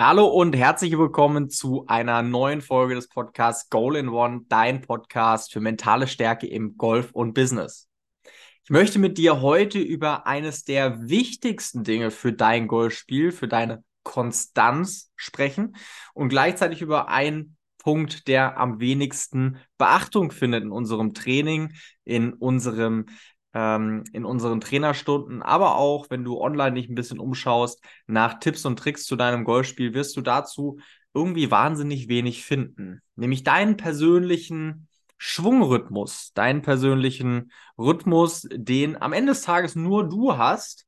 Hallo und herzlich willkommen zu einer neuen Folge des Podcasts Goal in One, dein Podcast für mentale Stärke im Golf und Business. Ich möchte mit dir heute über eines der wichtigsten Dinge für dein Golfspiel, für deine Konstanz sprechen und gleichzeitig über einen Punkt, der am wenigsten Beachtung findet in unserem Training, in unserem ähm, in unseren Trainerstunden, aber auch, wenn du online dich ein bisschen umschaust, nach Tipps und Tricks zu deinem Golfspiel, wirst du dazu irgendwie wahnsinnig wenig finden. Nämlich deinen persönlichen Schwungrhythmus, deinen persönlichen Rhythmus, den am Ende des Tages nur du hast,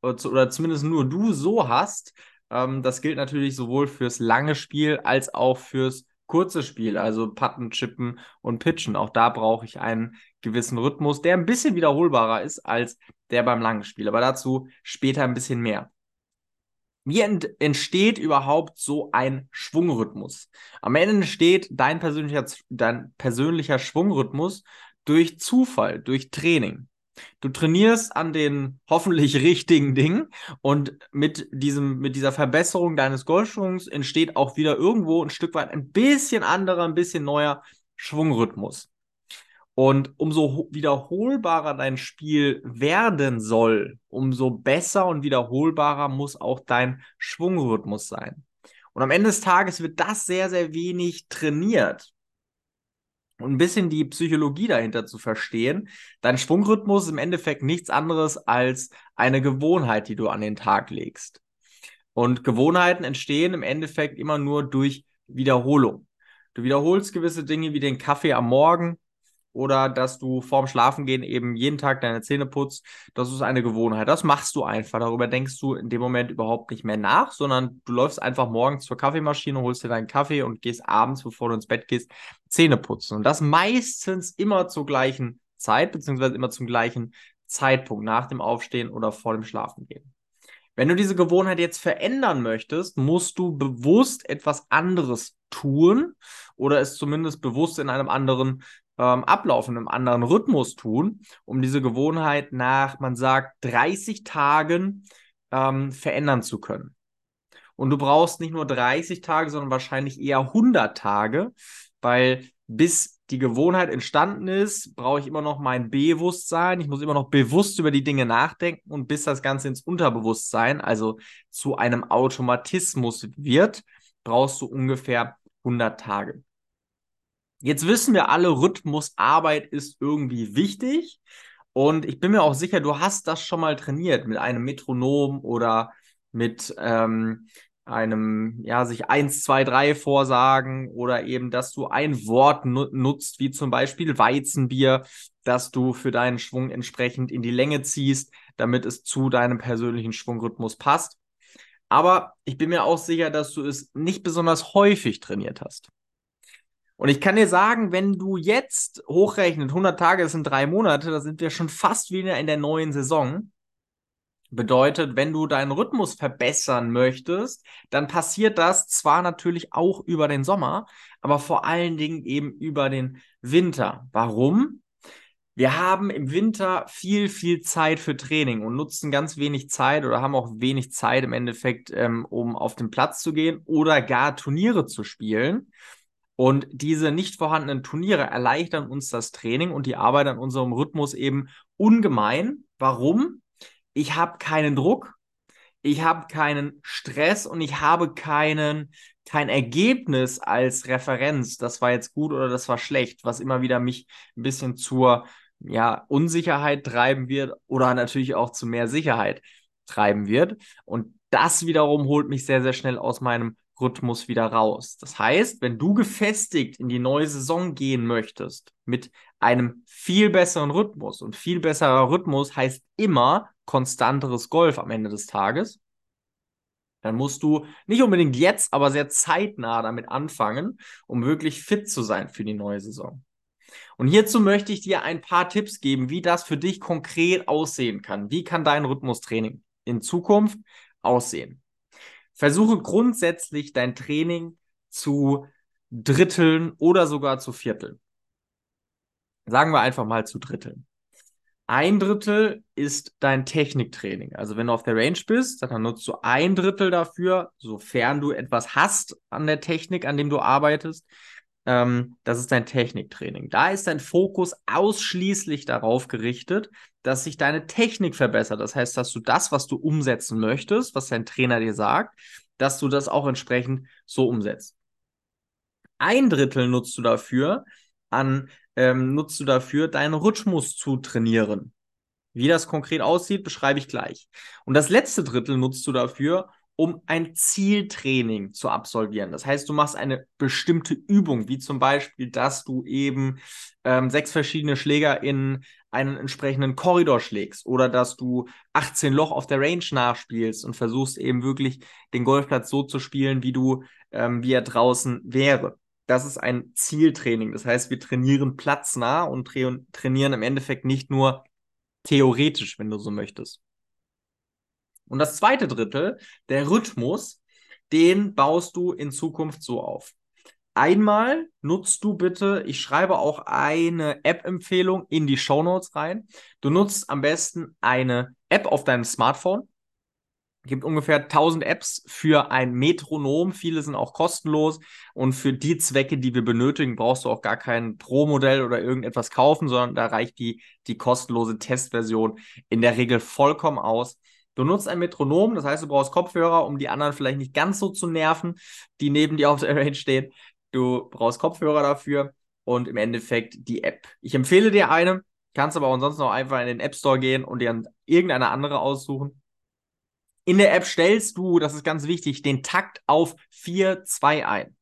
oder zumindest nur du so hast. Ähm, das gilt natürlich sowohl fürs lange Spiel als auch fürs kurzes Spiel, also Putten, Chippen und Pitchen. Auch da brauche ich einen gewissen Rhythmus, der ein bisschen wiederholbarer ist als der beim langen Spiel. Aber dazu später ein bisschen mehr. Wie ent entsteht überhaupt so ein Schwungrhythmus? Am Ende entsteht dein persönlicher, dein persönlicher Schwungrhythmus durch Zufall, durch Training. Du trainierst an den hoffentlich richtigen Dingen und mit diesem, mit dieser Verbesserung deines Golfschwungs entsteht auch wieder irgendwo ein Stück weit ein bisschen anderer, ein bisschen neuer Schwungrhythmus. Und umso wiederholbarer dein Spiel werden soll, umso besser und wiederholbarer muss auch dein Schwungrhythmus sein. Und am Ende des Tages wird das sehr, sehr wenig trainiert und ein bisschen die Psychologie dahinter zu verstehen. Dein Schwungrhythmus ist im Endeffekt nichts anderes als eine Gewohnheit, die du an den Tag legst. Und Gewohnheiten entstehen im Endeffekt immer nur durch Wiederholung. Du wiederholst gewisse Dinge wie den Kaffee am Morgen, oder dass du vorm Schlafengehen eben jeden Tag deine Zähne putzt. Das ist eine Gewohnheit. Das machst du einfach. Darüber denkst du in dem Moment überhaupt nicht mehr nach, sondern du läufst einfach morgens zur Kaffeemaschine, holst dir deinen Kaffee und gehst abends, bevor du ins Bett gehst, Zähne putzen. Und das meistens immer zur gleichen Zeit, beziehungsweise immer zum gleichen Zeitpunkt, nach dem Aufstehen oder vor dem Schlafengehen. Wenn du diese Gewohnheit jetzt verändern möchtest, musst du bewusst etwas anderes tun oder es zumindest bewusst in einem anderen ähm, Ablauf, in einem anderen Rhythmus tun, um diese Gewohnheit nach, man sagt, 30 Tagen ähm, verändern zu können. Und du brauchst nicht nur 30 Tage, sondern wahrscheinlich eher 100 Tage, weil bis die Gewohnheit entstanden ist, brauche ich immer noch mein Bewusstsein. Ich muss immer noch bewusst über die Dinge nachdenken und bis das Ganze ins Unterbewusstsein, also zu einem Automatismus wird, brauchst du ungefähr 100 Tage. Jetzt wissen wir alle, Rhythmusarbeit ist irgendwie wichtig. Und ich bin mir auch sicher, du hast das schon mal trainiert mit einem Metronom oder mit ähm, einem, ja, sich eins, zwei, drei vorsagen oder eben, dass du ein Wort nutzt, wie zum Beispiel Weizenbier, dass du für deinen Schwung entsprechend in die Länge ziehst, damit es zu deinem persönlichen Schwungrhythmus passt. Aber ich bin mir auch sicher, dass du es nicht besonders häufig trainiert hast. Und ich kann dir sagen, wenn du jetzt hochrechnet, 100 Tage, sind drei Monate, da sind wir schon fast wieder in der neuen Saison. Bedeutet, wenn du deinen Rhythmus verbessern möchtest, dann passiert das zwar natürlich auch über den Sommer, aber vor allen Dingen eben über den Winter. Warum? Wir haben im Winter viel, viel Zeit für Training und nutzen ganz wenig Zeit oder haben auch wenig Zeit im Endeffekt, ähm, um auf den Platz zu gehen oder gar Turniere zu spielen. Und diese nicht vorhandenen Turniere erleichtern uns das Training und die Arbeit an unserem Rhythmus eben ungemein. Warum? Ich habe keinen Druck, ich habe keinen Stress und ich habe keinen kein Ergebnis als Referenz, das war jetzt gut oder das war schlecht, was immer wieder mich ein bisschen zur ja, Unsicherheit treiben wird oder natürlich auch zu mehr Sicherheit treiben wird. Und das wiederum holt mich sehr, sehr schnell aus meinem Rhythmus wieder raus. Das heißt, wenn du gefestigt in die neue Saison gehen möchtest mit einem viel besseren Rhythmus und viel besserer Rhythmus heißt immer konstanteres Golf am Ende des Tages, dann musst du nicht unbedingt jetzt, aber sehr zeitnah damit anfangen, um wirklich fit zu sein für die neue Saison. Und hierzu möchte ich dir ein paar Tipps geben, wie das für dich konkret aussehen kann. Wie kann dein Rhythmustraining in Zukunft aussehen? Versuche grundsätzlich dein Training zu dritteln oder sogar zu vierteln. Sagen wir einfach mal zu dritteln. Ein Drittel ist dein Techniktraining. Also wenn du auf der Range bist, dann nutzt du ein Drittel dafür, sofern du etwas hast an der Technik, an dem du arbeitest. Ähm, das ist dein Techniktraining. Da ist dein Fokus ausschließlich darauf gerichtet, dass sich deine Technik verbessert. Das heißt, dass du das, was du umsetzen möchtest, was dein Trainer dir sagt, dass du das auch entsprechend so umsetzt. Ein Drittel nutzt du dafür, an ähm, nutzt du dafür, deinen Rhythmus zu trainieren. Wie das konkret aussieht, beschreibe ich gleich. Und das letzte Drittel nutzt du dafür, um ein Zieltraining zu absolvieren. Das heißt, du machst eine bestimmte Übung, wie zum Beispiel, dass du eben ähm, sechs verschiedene Schläger in einen entsprechenden Korridor schlägst oder dass du 18 Loch auf der Range nachspielst und versuchst eben wirklich den Golfplatz so zu spielen, wie du, ähm, wie er draußen wäre das ist ein Zieltraining. Das heißt, wir trainieren platznah und tra trainieren im Endeffekt nicht nur theoretisch, wenn du so möchtest. Und das zweite Drittel, der Rhythmus, den baust du in Zukunft so auf. Einmal nutzt du bitte, ich schreibe auch eine App-Empfehlung in die Show Notes rein. Du nutzt am besten eine App auf deinem Smartphone gibt ungefähr 1000 Apps für ein Metronom. Viele sind auch kostenlos. Und für die Zwecke, die wir benötigen, brauchst du auch gar kein Pro-Modell oder irgendetwas kaufen, sondern da reicht die, die kostenlose Testversion in der Regel vollkommen aus. Du nutzt ein Metronom, das heißt, du brauchst Kopfhörer, um die anderen vielleicht nicht ganz so zu nerven, die neben dir auf der Range stehen. Du brauchst Kopfhörer dafür und im Endeffekt die App. Ich empfehle dir eine, kannst aber ansonsten auch einfach in den App Store gehen und dir irgendeine andere aussuchen. In der App stellst du, das ist ganz wichtig, den Takt auf 4-2 ein.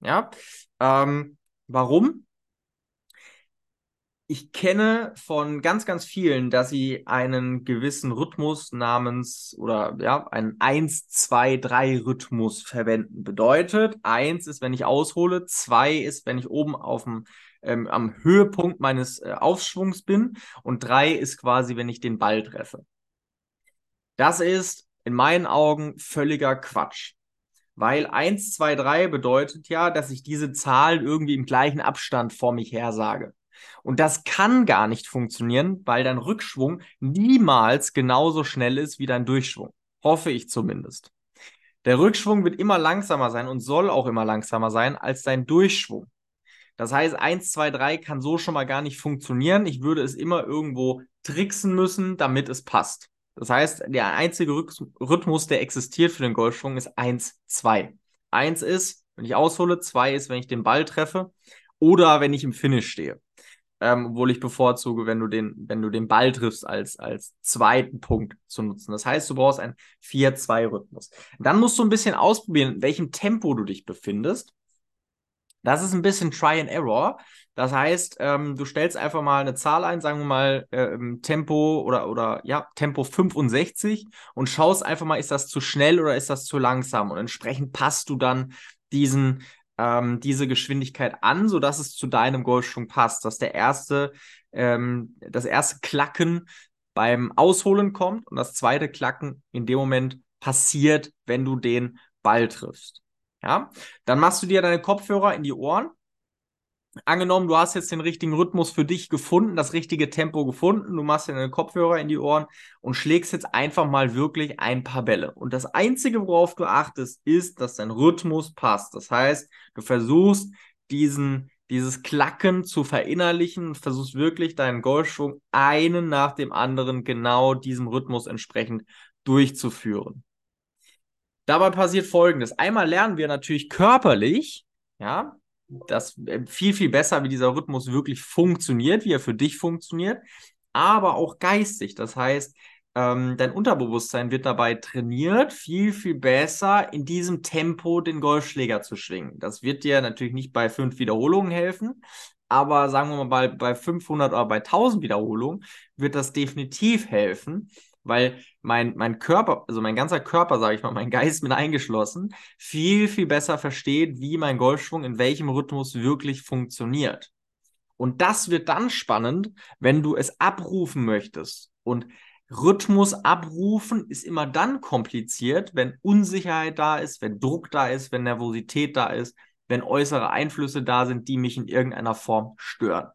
Ja. Ähm, warum? Ich kenne von ganz, ganz vielen, dass sie einen gewissen Rhythmus namens oder ja, einen 1-2-3-Rhythmus verwenden. Bedeutet, 1 ist, wenn ich aushole, 2 ist, wenn ich oben auf dem ähm, am Höhepunkt meines äh, Aufschwungs bin und 3 ist quasi, wenn ich den Ball treffe. Das ist in meinen Augen völliger Quatsch. Weil 1, 2, 3 bedeutet ja, dass ich diese Zahl irgendwie im gleichen Abstand vor mich her sage. Und das kann gar nicht funktionieren, weil dein Rückschwung niemals genauso schnell ist wie dein Durchschwung. Hoffe ich zumindest. Der Rückschwung wird immer langsamer sein und soll auch immer langsamer sein als dein Durchschwung. Das heißt, 1, 2, 3 kann so schon mal gar nicht funktionieren. Ich würde es immer irgendwo tricksen müssen, damit es passt. Das heißt, der einzige Rhythmus, der existiert für den Golfschwung, ist 1, 2. 1 ist, wenn ich aushole, 2 ist, wenn ich den Ball treffe oder wenn ich im Finish stehe. Ähm, obwohl ich bevorzuge, wenn du den, wenn du den Ball triffst, als, als zweiten Punkt zu nutzen. Das heißt, du brauchst einen 4-2-Rhythmus. Dann musst du ein bisschen ausprobieren, in welchem Tempo du dich befindest. Das ist ein bisschen Try and Error. Das heißt, ähm, du stellst einfach mal eine Zahl ein, sagen wir mal äh, Tempo oder, oder ja, Tempo 65 und schaust einfach mal, ist das zu schnell oder ist das zu langsam? Und entsprechend passt du dann diesen, ähm, diese Geschwindigkeit an, sodass es zu deinem Golfschwung passt. Dass der erste, ähm, das erste Klacken beim Ausholen kommt und das zweite Klacken in dem Moment passiert, wenn du den Ball triffst. Ja, dann machst du dir deine Kopfhörer in die Ohren angenommen, du hast jetzt den richtigen Rhythmus für dich gefunden, das richtige Tempo gefunden, du machst dir deine Kopfhörer in die Ohren und schlägst jetzt einfach mal wirklich ein paar Bälle. Und das Einzige, worauf du achtest, ist, dass dein Rhythmus passt. Das heißt, du versuchst diesen, dieses Klacken zu verinnerlichen versuchst wirklich deinen Golfschwung einen nach dem anderen genau diesem Rhythmus entsprechend durchzuführen. Dabei passiert Folgendes. Einmal lernen wir natürlich körperlich, ja, das äh, viel, viel besser, wie dieser Rhythmus wirklich funktioniert, wie er für dich funktioniert, aber auch geistig. Das heißt, ähm, dein Unterbewusstsein wird dabei trainiert, viel, viel besser in diesem Tempo den Golfschläger zu schwingen. Das wird dir natürlich nicht bei fünf Wiederholungen helfen, aber sagen wir mal, bei, bei 500 oder bei 1000 Wiederholungen wird das definitiv helfen, weil mein, mein Körper, also mein ganzer Körper, sage ich mal, mein Geist mit eingeschlossen, viel, viel besser versteht, wie mein Golfschwung in welchem Rhythmus wirklich funktioniert. Und das wird dann spannend, wenn du es abrufen möchtest. Und Rhythmus abrufen ist immer dann kompliziert, wenn Unsicherheit da ist, wenn Druck da ist, wenn Nervosität da ist, wenn äußere Einflüsse da sind, die mich in irgendeiner Form stören.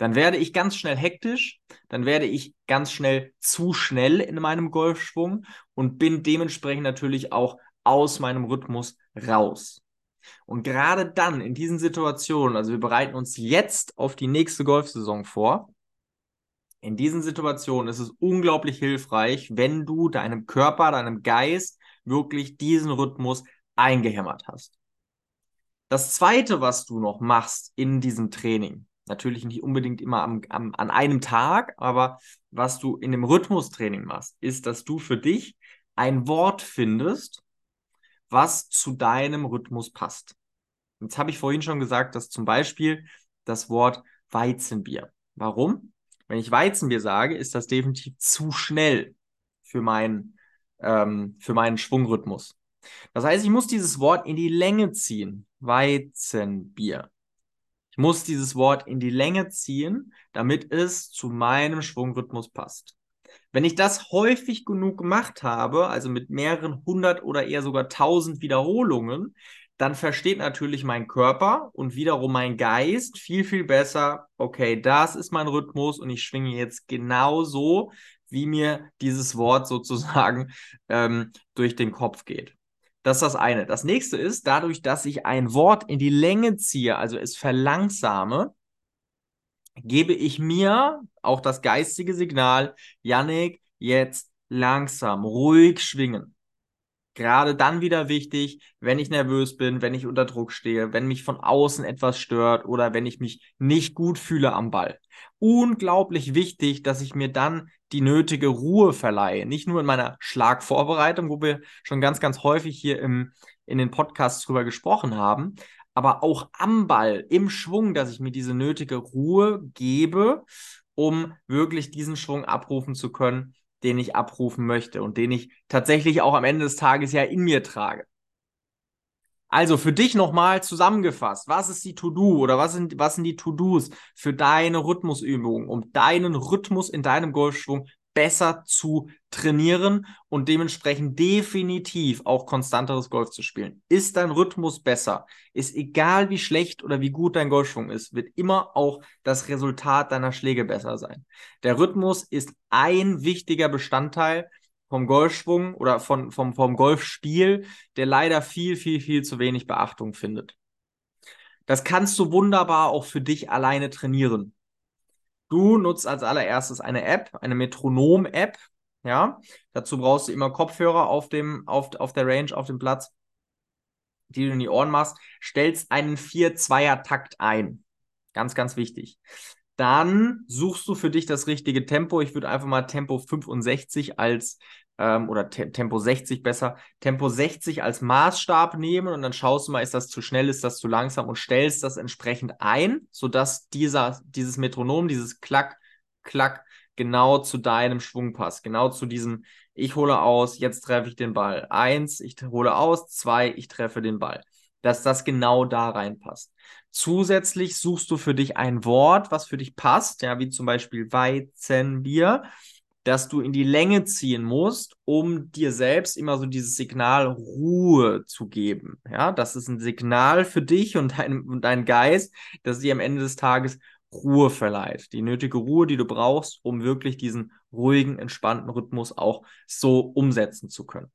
Dann werde ich ganz schnell hektisch, dann werde ich ganz schnell zu schnell in meinem Golfschwung und bin dementsprechend natürlich auch aus meinem Rhythmus raus. Und gerade dann, in diesen Situationen, also wir bereiten uns jetzt auf die nächste Golfsaison vor, in diesen Situationen ist es unglaublich hilfreich, wenn du deinem Körper, deinem Geist wirklich diesen Rhythmus eingehämmert hast. Das zweite, was du noch machst in diesem Training, natürlich nicht unbedingt immer am, am, an einem Tag, aber was du in dem Rhythmustraining machst, ist, dass du für dich ein Wort findest, was zu deinem Rhythmus passt. Jetzt habe ich vorhin schon gesagt, dass zum Beispiel das Wort Weizenbier. Warum? Wenn ich Weizenbier sage, ist das definitiv zu schnell für, mein, ähm, für meinen Schwungrhythmus. Das heißt, ich muss dieses Wort in die Länge ziehen. Weizenbier. Muss dieses Wort in die Länge ziehen, damit es zu meinem Schwungrhythmus passt. Wenn ich das häufig genug gemacht habe, also mit mehreren hundert oder eher sogar tausend Wiederholungen, dann versteht natürlich mein Körper und wiederum mein Geist viel, viel besser, okay, das ist mein Rhythmus und ich schwinge jetzt genauso, wie mir dieses Wort sozusagen ähm, durch den Kopf geht. Das ist das eine. Das nächste ist, dadurch, dass ich ein Wort in die Länge ziehe, also es verlangsame, gebe ich mir auch das geistige Signal, Yannick, jetzt langsam, ruhig schwingen. Gerade dann wieder wichtig, wenn ich nervös bin, wenn ich unter Druck stehe, wenn mich von außen etwas stört oder wenn ich mich nicht gut fühle am Ball. Unglaublich wichtig, dass ich mir dann die nötige Ruhe verleihe. Nicht nur in meiner Schlagvorbereitung, wo wir schon ganz, ganz häufig hier im, in den Podcasts drüber gesprochen haben, aber auch am Ball, im Schwung, dass ich mir diese nötige Ruhe gebe, um wirklich diesen Schwung abrufen zu können, den ich abrufen möchte und den ich tatsächlich auch am Ende des Tages ja in mir trage. Also für dich nochmal zusammengefasst, was ist die To-Do oder was sind, was sind die To-Dos für deine Rhythmusübungen, um deinen Rhythmus in deinem Golfschwung besser zu trainieren und dementsprechend definitiv auch konstanteres Golf zu spielen. Ist dein Rhythmus besser? Ist egal wie schlecht oder wie gut dein Golfschwung ist, wird immer auch das Resultat deiner Schläge besser sein. Der Rhythmus ist ein wichtiger Bestandteil vom Golfschwung oder von, vom, vom Golfspiel, der leider viel, viel, viel zu wenig Beachtung findet. Das kannst du wunderbar auch für dich alleine trainieren. Du nutzt als allererstes eine App, eine Metronom-App. Ja, dazu brauchst du immer Kopfhörer auf dem, auf, auf der Range, auf dem Platz, die du in die Ohren machst. Stellst einen 4-2er-Takt ein. Ganz, ganz wichtig. Dann suchst du für dich das richtige Tempo. Ich würde einfach mal Tempo 65 als ähm, oder Te Tempo 60 besser, Tempo 60 als Maßstab nehmen und dann schaust du mal, ist das zu schnell, ist das zu langsam und stellst das entsprechend ein, sodass dieser, dieses Metronom, dieses Klack, Klack genau zu deinem Schwung passt, genau zu diesem, ich hole aus, jetzt treffe ich den Ball. Eins, ich hole aus, zwei, ich treffe den Ball. Dass das genau da reinpasst. Zusätzlich suchst du für dich ein Wort, was für dich passt, ja, wie zum Beispiel Weizenbier dass du in die Länge ziehen musst, um dir selbst immer so dieses Signal Ruhe zu geben. Ja, das ist ein Signal für dich und dein, und dein Geist, dass dir am Ende des Tages Ruhe verleiht. Die nötige Ruhe, die du brauchst, um wirklich diesen ruhigen, entspannten Rhythmus auch so umsetzen zu können.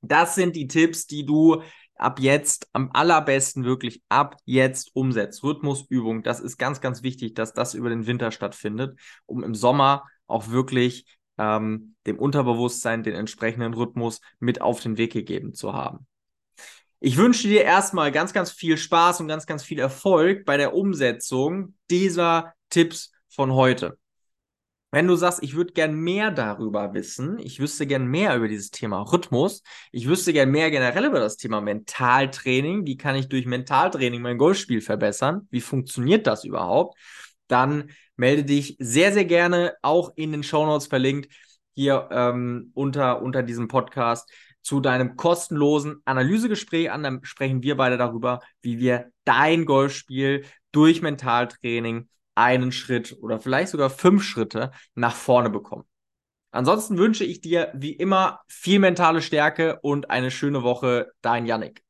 Das sind die Tipps, die du ab jetzt am allerbesten wirklich ab jetzt umsetzt. Rhythmusübung, das ist ganz, ganz wichtig, dass das über den Winter stattfindet, um im Sommer auch wirklich ähm, dem Unterbewusstsein den entsprechenden Rhythmus mit auf den Weg gegeben zu haben. Ich wünsche dir erstmal ganz, ganz viel Spaß und ganz, ganz viel Erfolg bei der Umsetzung dieser Tipps von heute. Wenn du sagst, ich würde gern mehr darüber wissen, ich wüsste gern mehr über dieses Thema Rhythmus, ich wüsste gern mehr generell über das Thema Mentaltraining, wie kann ich durch Mentaltraining mein Golfspiel verbessern, wie funktioniert das überhaupt, dann melde dich sehr, sehr gerne auch in den Show Notes verlinkt hier ähm, unter, unter diesem Podcast zu deinem kostenlosen Analysegespräch an. Dann sprechen wir beide darüber, wie wir dein Golfspiel durch Mentaltraining einen Schritt oder vielleicht sogar fünf Schritte nach vorne bekommen. Ansonsten wünsche ich dir wie immer viel mentale Stärke und eine schöne Woche. Dein Yannick.